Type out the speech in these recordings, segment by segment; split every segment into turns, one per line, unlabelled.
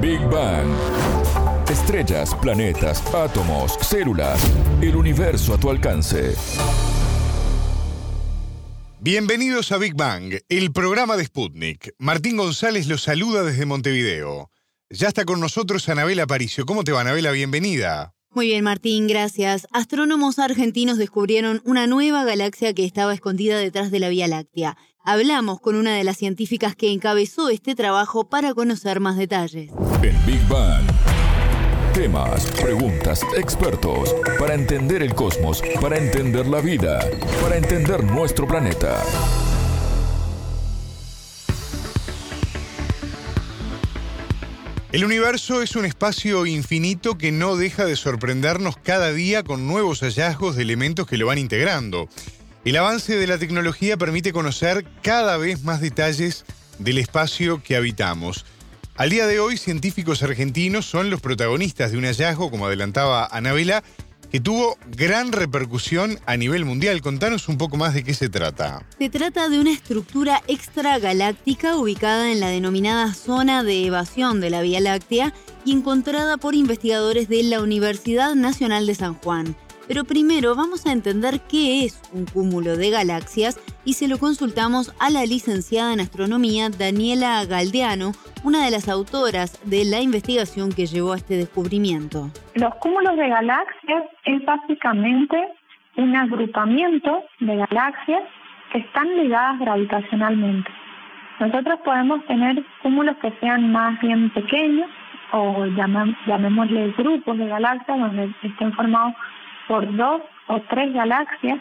Big Bang. Estrellas, planetas, átomos, células, el universo a tu alcance.
Bienvenidos a Big Bang, el programa de Sputnik. Martín González los saluda desde Montevideo. Ya está con nosotros Anabela Paricio. ¿Cómo te va, Anabela? Bienvenida.
Muy bien, Martín, gracias. Astrónomos argentinos descubrieron una nueva galaxia que estaba escondida detrás de la Vía Láctea. Hablamos con una de las científicas que encabezó este trabajo para conocer más detalles.
En Big Bang. Temas, preguntas, expertos, para entender el cosmos, para entender la vida, para entender nuestro planeta.
El universo es un espacio infinito que no deja de sorprendernos cada día con nuevos hallazgos de elementos que lo van integrando. El avance de la tecnología permite conocer cada vez más detalles del espacio que habitamos. Al día de hoy, científicos argentinos son los protagonistas de un hallazgo, como adelantaba Anabela, que tuvo gran repercusión a nivel mundial. Contanos un poco más de qué se trata.
Se trata de una estructura extragaláctica ubicada en la denominada zona de evasión de la Vía Láctea y encontrada por investigadores de la Universidad Nacional de San Juan. Pero primero vamos a entender qué es un cúmulo de galaxias y se lo consultamos a la licenciada en astronomía Daniela Galdeano, una de las autoras de la investigación que llevó a este descubrimiento.
Los cúmulos de galaxias es básicamente un agrupamiento de galaxias que están ligadas gravitacionalmente. Nosotros podemos tener cúmulos que sean más bien pequeños o llamémosle grupos de galaxias donde estén formados por dos o tres galaxias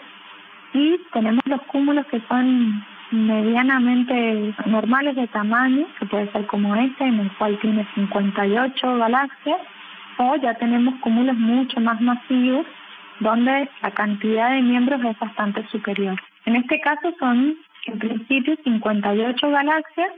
y tenemos los cúmulos que son medianamente normales de tamaño, que puede ser como este, en el cual tiene 58 galaxias, o ya tenemos cúmulos mucho más masivos, donde la cantidad de miembros es bastante superior. En este caso son, en principio, 58 galaxias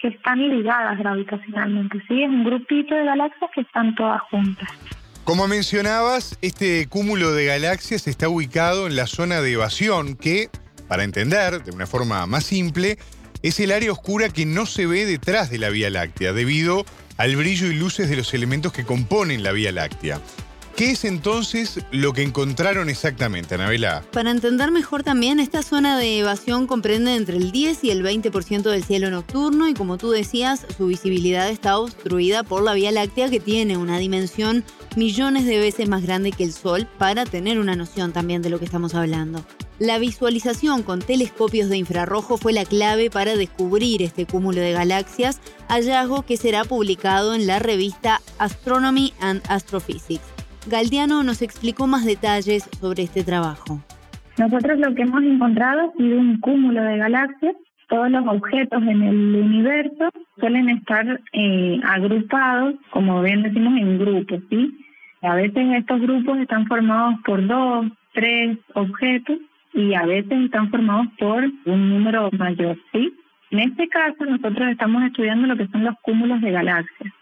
que están ligadas gravitacionalmente, ¿sí? Es un grupito de galaxias que están todas juntas.
Como mencionabas, este cúmulo de galaxias está ubicado en la zona de evasión que, para entender de una forma más simple, es el área oscura que no se ve detrás de la Vía Láctea debido al brillo y luces de los elementos que componen la Vía Láctea. ¿Qué es entonces lo que encontraron exactamente, Anabela?
Para entender mejor también, esta zona de evasión comprende entre el 10 y el 20% del cielo nocturno y como tú decías, su visibilidad está obstruida por la Vía Láctea que tiene una dimensión millones de veces más grande que el Sol para tener una noción también de lo que estamos hablando. La visualización con telescopios de infrarrojo fue la clave para descubrir este cúmulo de galaxias, hallazgo que será publicado en la revista Astronomy and Astrophysics. Galdiano nos explicó más detalles sobre este trabajo.
Nosotros lo que hemos encontrado ha sido un cúmulo de galaxias. Todos los objetos en el universo suelen estar eh, agrupados, como bien decimos, en grupos, ¿sí? A veces estos grupos están formados por dos, tres objetos y a veces están formados por un número mayor, ¿sí? En este caso nosotros estamos estudiando lo que son los cúmulos de galaxias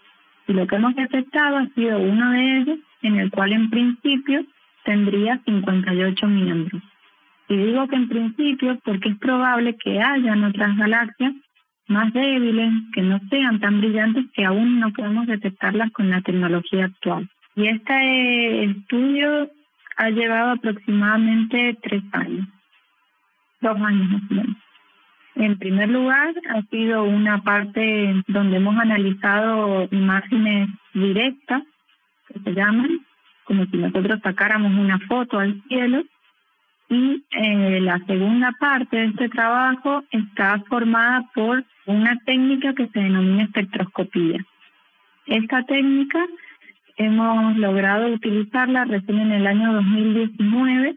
y lo que hemos detectado ha sido uno de ellos en el cual en principio tendría 58 miembros. Y digo que en principio porque es probable que hayan otras galaxias más débiles, que no sean tan brillantes, que aún no podemos detectarlas con la tecnología actual. Y este estudio ha llevado aproximadamente tres años, dos años más o menos. En primer lugar, ha sido una parte donde hemos analizado imágenes directas que se llaman, como si nosotros sacáramos una foto al cielo. Y eh, la segunda parte de este trabajo está formada por una técnica que se denomina espectroscopía. Esta técnica hemos logrado utilizarla recién en el año 2019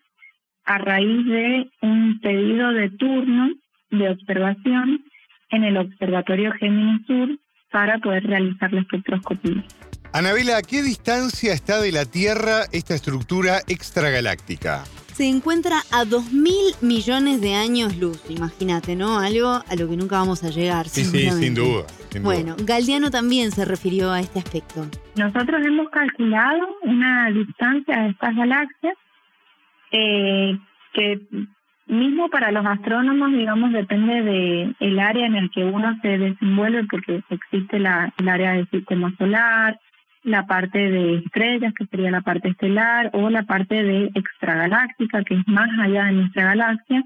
a raíz de un pedido de turno de observación en el Observatorio Gemini Sur para poder realizar la espectroscopía.
Anabela, ¿a qué distancia está de la Tierra esta estructura extragaláctica?
Se encuentra a 2.000 millones de años luz, imagínate, ¿no? Algo a lo que nunca vamos a llegar.
Sí, sí, sin duda.
bueno, Galdiano también se refirió a este aspecto.
Nosotros hemos calculado una distancia de estas galaxias eh, que mismo para los astrónomos, digamos, depende de el área en el que uno se desenvuelve, porque existe la, el área del sistema solar, la parte de estrellas, que sería la parte estelar, o la parte de extragaláctica, que es más allá de nuestra galaxia.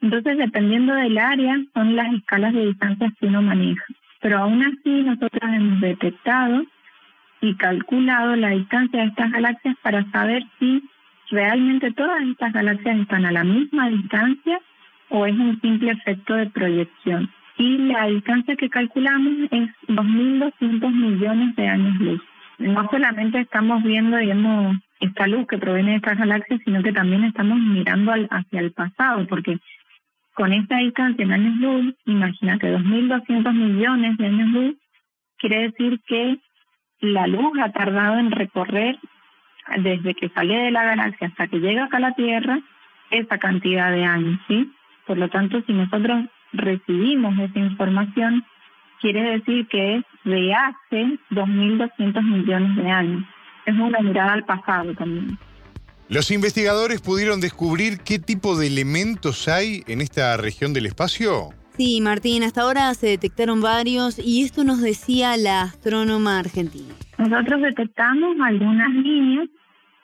Entonces, dependiendo del área, son las escalas de distancias que uno maneja. Pero aún así, nosotros hemos detectado y calculado la distancia de estas galaxias para saber si realmente todas estas galaxias están a la misma distancia o es un simple efecto de proyección. Y la distancia que calculamos es 2.200 millones de años luz. No solamente estamos viendo, digamos, esta luz que proviene de estas galaxias, sino que también estamos mirando hacia el pasado, porque con esta distancia en años luz, imagínate, 2.200 millones de años luz, quiere decir que la luz ha tardado en recorrer desde que sale de la galaxia hasta que llega acá a la Tierra esa cantidad de años, ¿sí? Por lo tanto, si nosotros recibimos esa información, quiere decir que es de hace 2.200 millones de años. Es una mirada al pasado también.
¿Los investigadores pudieron descubrir qué tipo de elementos hay en esta región del espacio?
Sí, Martín, hasta ahora se detectaron varios y esto nos decía la astrónoma argentina.
Nosotros detectamos algunas líneas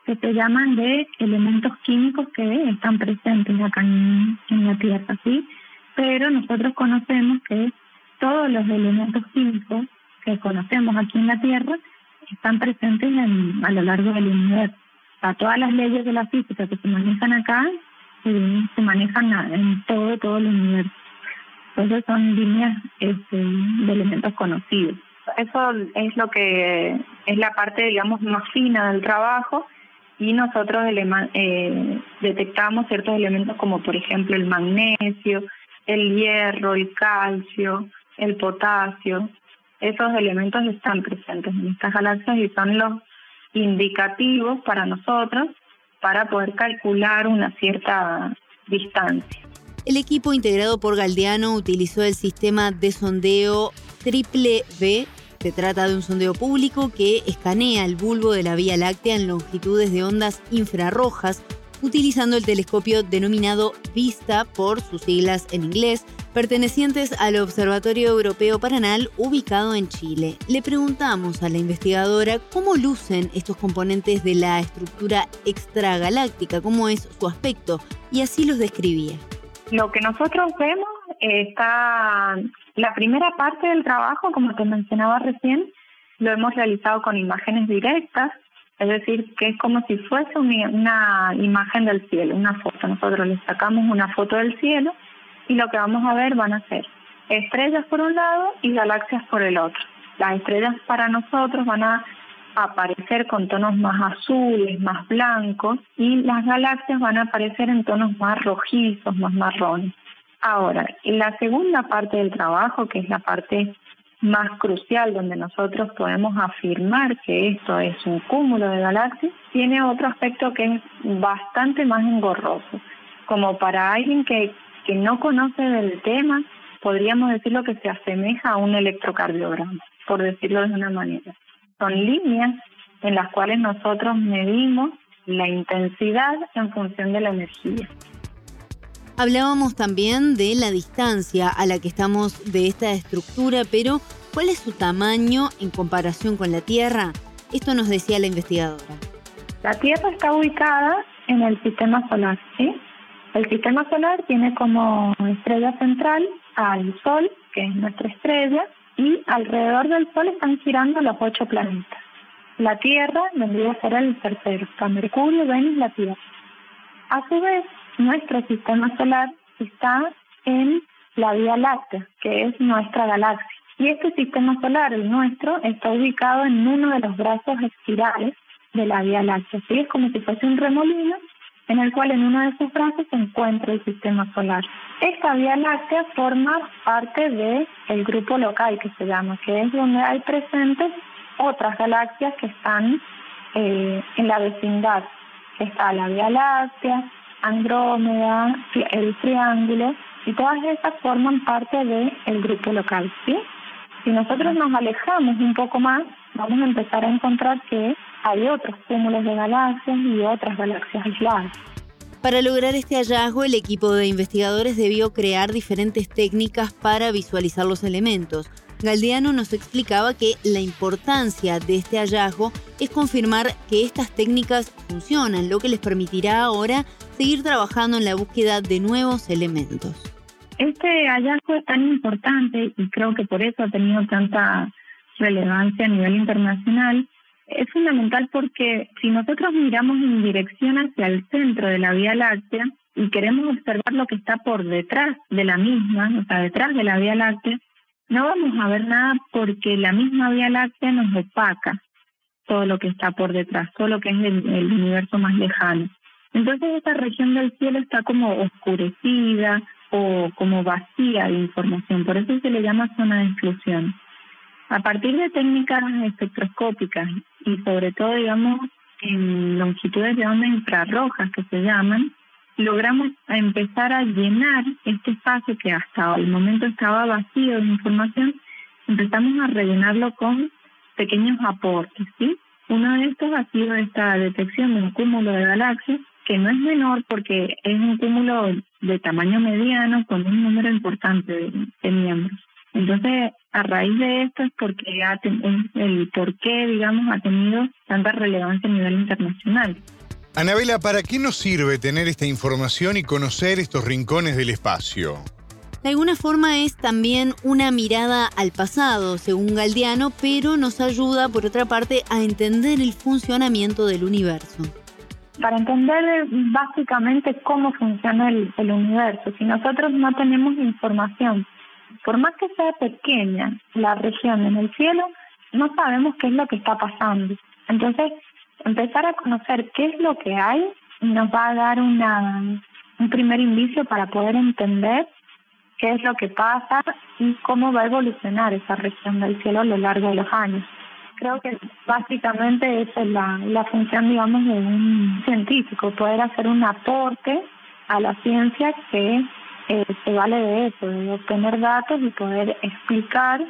que se llaman de elementos químicos que están presentes acá en, la Tierra, ¿sí? Pero nosotros conocemos que todos los elementos químicos que conocemos aquí en la Tierra están presentes a lo largo del universo. Todas las leyes de la física que se manejan acá eh, se manejan en todo, todo el universo. Entonces son líneas este, de elementos conocidos. Eso es lo que es la parte, digamos, más fina del trajo y nosotros eh, detectamos ciertos elementos como por ejemplo el magnesio, el hierro, el calcio, el potasio. Esos elementos están presentes en estas galaxias y son los indicativos para nosotros para poder calcular una cierta distancia.
El equipo integrado por Galdeano utilizó el sistema de sondeo Triple B se trata de un sondeo público que escanea el bulbo de la Vía Láctea en longitudes de ondas infrarrojas utilizando el telescopio denominado VISTA por sus siglas en inglés, pertenecientes al Observatorio Europeo Paranal ubicado en Chile. Le preguntamos a la investigadora cómo lucen estos componentes de la estructura extragaláctica, cómo es su aspecto, y así los describía.
Lo que nosotros vemos está la primera parte del trabajo, como te mencionaba recién, lo hemos realizado con imágenes directas, es decir, que es como si fuese una imagen del cielo, una foto. Nosotros le sacamos una foto del cielo y lo que vamos a ver van a ser estrellas por un lado y galaxias por el otro. Las estrellas para nosotros van a aparecer con tonos más azules, más blancos, y las galaxias van a aparecer en tonos más rojizos, más marrones. Ahora, la segunda parte del trabajo, que es la parte más crucial, donde nosotros podemos afirmar que esto es un cúmulo de galaxias, tiene otro aspecto que es bastante más engorroso. Como para alguien que, que no conoce del tema, podríamos decir lo que se asemeja a un electrocardiograma, por decirlo de una manera. Son líneas en las cuales nosotros medimos la intensidad en función de la energía.
Hablábamos también de la distancia a la que estamos de esta estructura, pero ¿cuál es su tamaño en comparación con la Tierra? Esto nos decía la investigadora.
La Tierra está ubicada en el sistema solar, ¿sí? El sistema solar tiene como estrella central al Sol, que es nuestra estrella, y alrededor del Sol están girando los ocho planetas. La Tierra vendría a ser el tercero, Mercurio, Venus, la Tierra. A su vez, nuestro sistema solar está en la Vía Láctea, que es nuestra galaxia. Y este sistema solar, el nuestro, está ubicado en uno de los brazos espirales de la Vía Láctea. ¿sí? Es como si fuese un remolino en el cual en uno de esos brazos se encuentra el sistema solar. Esta Vía Láctea forma parte del el grupo local que se llama, que es donde hay presentes otras galaxias que están eh, en la vecindad. Está la Vía Láctea, Andrómeda, el Triángulo, y todas esas forman parte del grupo local, ¿sí? Si nosotros nos alejamos un poco más, vamos a empezar a encontrar que hay otros cúmulos de galaxias y otras galaxias aisladas.
Para lograr este hallazgo, el equipo de investigadores debió crear diferentes técnicas para visualizar los elementos. Galdiano nos explicaba que la importancia de este hallazgo es confirmar que estas técnicas funcionan, lo que les permitirá ahora seguir trabajando en la búsqueda de nuevos elementos.
Este hallazgo es tan importante y creo que por eso ha tenido tanta relevancia a nivel internacional. Es fundamental porque si nosotros miramos en dirección hacia el centro de la Vía Láctea y queremos observar lo que está por detrás de la misma, o sea, detrás de la Vía Láctea, no vamos a ver nada porque la misma Vía Láctea nos opaca todo lo que está por detrás, todo lo que es el, universo más lejano. Entonces esta región del cielo está como oscurecida o como vacía de información, por eso se le llama zona de exclusión. A partir de técnicas espectroscópicas y sobre todo, digamos, en longitudes de onda infrarrojas que se llaman, logramos empezar a llenar este espacio que hasta el momento estaba vacío de información, empezamos a rellenarlo con pequeños aportes, ¿sí? Uno de estos ha sido esta detección de un cúmulo de galaxias, que no es menor porque es un cúmulo de tamaño mediano con un número importante de, miembros. Entonces, a raíz de esto es porque ha el por qué, digamos, ha tenido tanta relevancia a nivel internacional.
Anabela, ¿para qué nos sirve tener esta información y conocer estos rincones del espacio?
De alguna forma es también una mirada al pasado, según Galdiano, pero nos ayuda, por otra parte, a entender el funcionamiento del universo.
Para entender básicamente cómo funciona el, el universo, si nosotros no tenemos información, por más que sea pequeña la región en el cielo, no sabemos qué es lo que está pasando. Entonces, empezar a conocer qué es lo que hay nos va a dar una, un primer indicio para poder entender qué es lo que pasa y cómo va a evolucionar esa región del cielo a lo largo de los años. Creo que básicamente esa es la, la función, digamos, de un científico, poder hacer un aporte a la ciencia que eh, se vale de eso, de obtener datos y poder explicar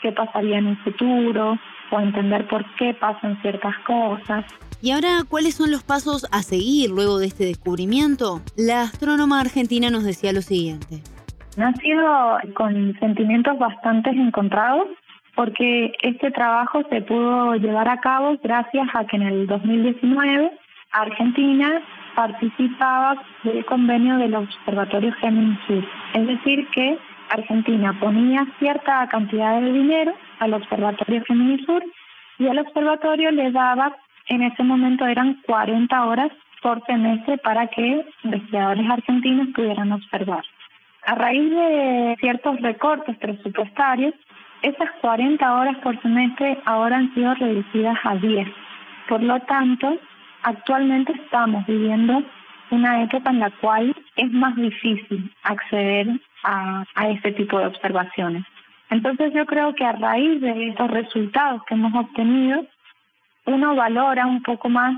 qué pasaría en el futuro, o entender por qué pasan ciertas cosas.
Y ahora, ¿cuáles son los pasos a seguir luego de este descubrimiento? La astrónoma argentina nos decía lo siguiente.
Ha sido con sentimientos bastante encontrados porque este trabajo se pudo llevar a cabo gracias a que en el 2019 Argentina participaba del convenio del Observatorio Géminis Sur. Es decir, que Argentina ponía cierta cantidad de dinero al Observatorio Gemini Sur y el observatorio le daba, en ese momento eran 40 horas por semestre para que investigadores argentinos pudieran observar. A raíz de ciertos recortes presupuestarios, esas 40 horas por semestre ahora han sido reducidas a 10. Por lo tanto, actualmente estamos viviendo una época en la cual es más difícil acceder a, este tipo de observaciones. Entonces yo creo que a raíz de estos resultados que hemos obtenido, uno valora un poco más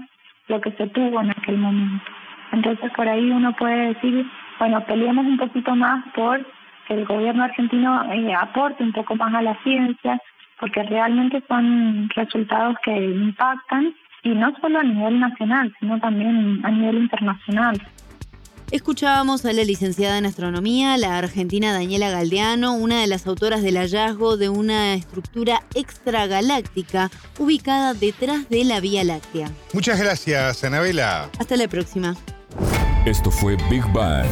lo que se tuvo en aquel momento. Entonces por ahí uno puede decir, bueno, peleemos un poquito más por el gobierno argentino eh, aporte un poco más a la ciencia, porque realmente son resultados que impactan y no solo a nivel nacional, sino también a nivel internacional.
Escuchábamos a la licenciada en astronomía, la argentina Daniela Galdeano, una de las autoras del hallazgo de una estructura extragaláctica ubicada detrás de la Vía Láctea.
Muchas gracias, Anabela.
Hasta la próxima.
Esto fue Big Bang.